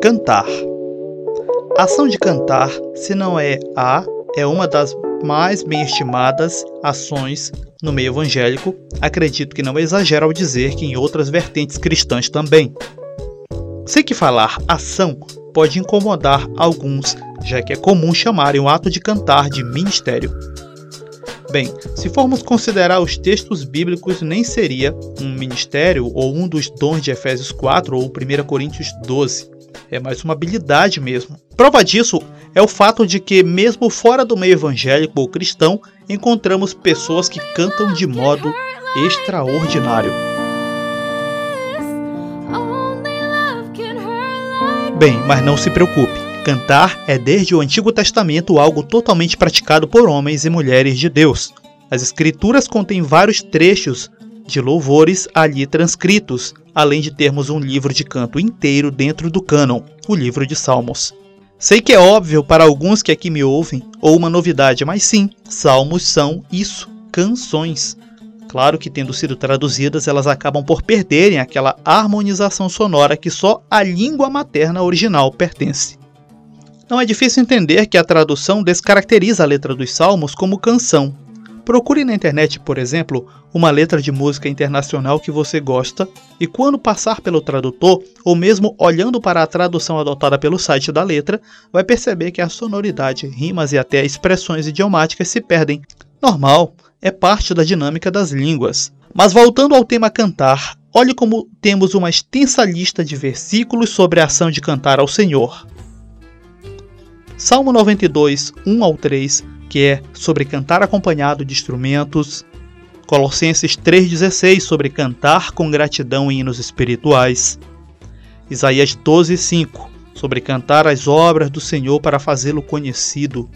Cantar. A ação de cantar, se não é a, é uma das mais bem estimadas ações no meio evangélico. Acredito que não exagero ao dizer que em outras vertentes cristãs também. Sei que falar ação pode incomodar alguns, já que é comum chamarem o ato de cantar de ministério. Bem, se formos considerar os textos bíblicos, nem seria um ministério ou um dos dons de Efésios 4 ou 1 Coríntios 12. É mais uma habilidade mesmo. Prova disso é o fato de que, mesmo fora do meio evangélico ou cristão, encontramos pessoas que cantam de modo extraordinário. Bem, mas não se preocupe. Cantar é desde o Antigo Testamento algo totalmente praticado por homens e mulheres de Deus. As Escrituras contêm vários trechos de louvores ali transcritos, além de termos um livro de canto inteiro dentro do cânon, o livro de Salmos. Sei que é óbvio para alguns que aqui me ouvem, ou uma novidade, mas sim, salmos são isso, canções. Claro que, tendo sido traduzidas, elas acabam por perderem aquela harmonização sonora que só a língua materna original pertence. Não é difícil entender que a tradução descaracteriza a letra dos salmos como canção. Procure na internet, por exemplo, uma letra de música internacional que você gosta e, quando passar pelo tradutor, ou mesmo olhando para a tradução adotada pelo site da letra, vai perceber que a sonoridade, rimas e até expressões idiomáticas se perdem. Normal, é parte da dinâmica das línguas. Mas voltando ao tema cantar, olhe como temos uma extensa lista de versículos sobre a ação de cantar ao Senhor. Salmo 92, 1 ao 3, que é sobre cantar acompanhado de instrumentos. Colossenses 3,16 sobre cantar com gratidão em hinos espirituais. Isaías 12, 5 sobre cantar as obras do Senhor para fazê-lo conhecido.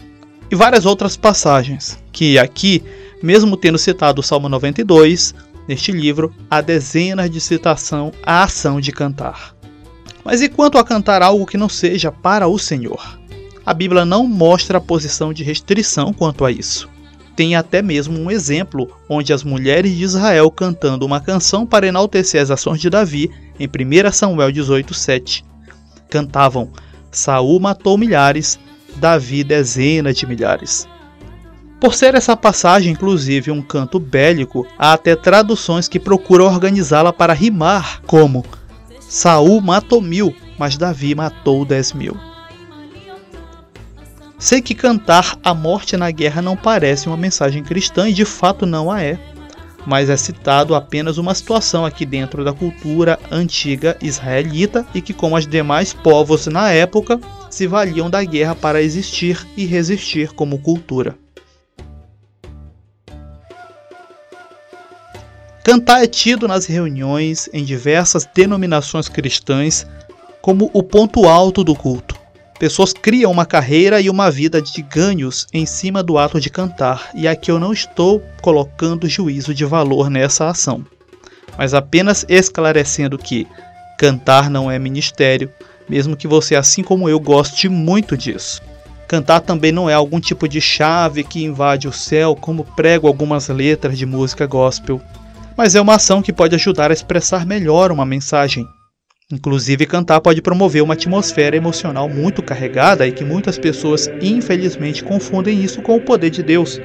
E várias outras passagens, que aqui, mesmo tendo citado o Salmo 92, neste livro há dezenas de citação à ação de cantar. Mas e quanto a cantar algo que não seja para o Senhor? A Bíblia não mostra a posição de restrição quanto a isso. Tem até mesmo um exemplo onde as mulheres de Israel cantando uma canção para enaltecer as ações de Davi em 1 Samuel 18:7. Cantavam: Saul matou milhares, Davi dezenas de milhares. Por ser essa passagem inclusive um canto bélico, há até traduções que procuram organizá-la para rimar, como Saul matou mil, mas Davi matou dez mil. Sei que cantar a morte na guerra não parece uma mensagem cristã e de fato não a é, mas é citado apenas uma situação aqui dentro da cultura antiga israelita e que, como os demais povos na época, se valiam da guerra para existir e resistir como cultura. Cantar é tido nas reuniões em diversas denominações cristãs como o ponto alto do culto. Pessoas criam uma carreira e uma vida de ganhos em cima do ato de cantar, e aqui eu não estou colocando juízo de valor nessa ação, mas apenas esclarecendo que cantar não é ministério, mesmo que você, assim como eu, goste muito disso. Cantar também não é algum tipo de chave que invade o céu, como prego algumas letras de música gospel, mas é uma ação que pode ajudar a expressar melhor uma mensagem, Inclusive, cantar pode promover uma atmosfera emocional muito carregada e que muitas pessoas, infelizmente, confundem isso com o poder de Deus,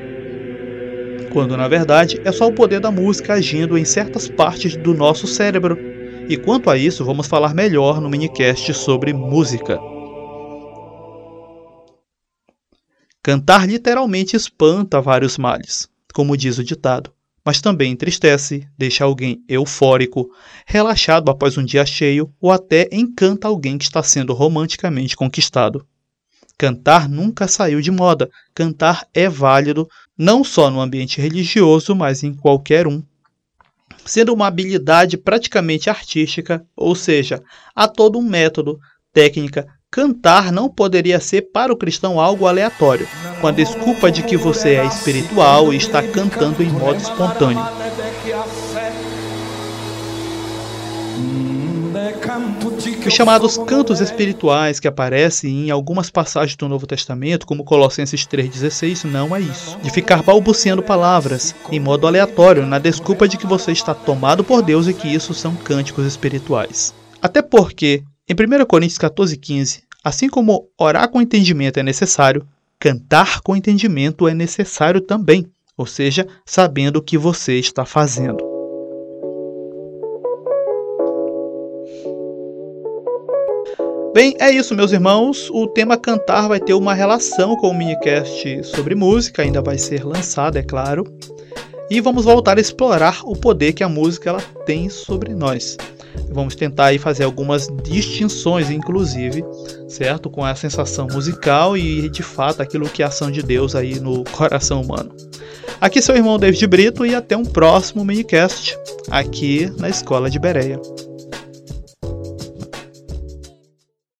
quando na verdade é só o poder da música agindo em certas partes do nosso cérebro. E quanto a isso, vamos falar melhor no minicast sobre música. Cantar literalmente espanta vários males, como diz o ditado mas também entristece, deixa alguém eufórico, relaxado após um dia cheio ou até encanta alguém que está sendo romanticamente conquistado. Cantar nunca saiu de moda. Cantar é válido não só no ambiente religioso, mas em qualquer um. Sendo uma habilidade praticamente artística, ou seja, há todo um método, técnica, Cantar não poderia ser para o cristão algo aleatório, com a desculpa de que você é espiritual e está cantando em modo espontâneo. Os chamados cantos espirituais que aparecem em algumas passagens do Novo Testamento, como Colossenses 3,16, não é isso. De ficar balbuciando palavras em modo aleatório, na desculpa de que você está tomado por Deus e que isso são cânticos espirituais. Até porque Em 1 Coríntios 14,15, assim como orar com entendimento é necessário, cantar com entendimento é necessário também, ou seja, sabendo o que você está fazendo. Bem, é isso, meus irmãos. O tema cantar vai ter uma relação com o minicast sobre música, ainda vai ser lançado, é claro. E vamos voltar a explorar o poder que a música ela tem sobre nós. Vamos tentar aí fazer algumas distinções, inclusive, certo? Com a sensação musical e de fato aquilo que é a ação de Deus aí no coração humano. Aqui seu irmão David Brito e até um próximo minicast aqui na Escola de Bereia.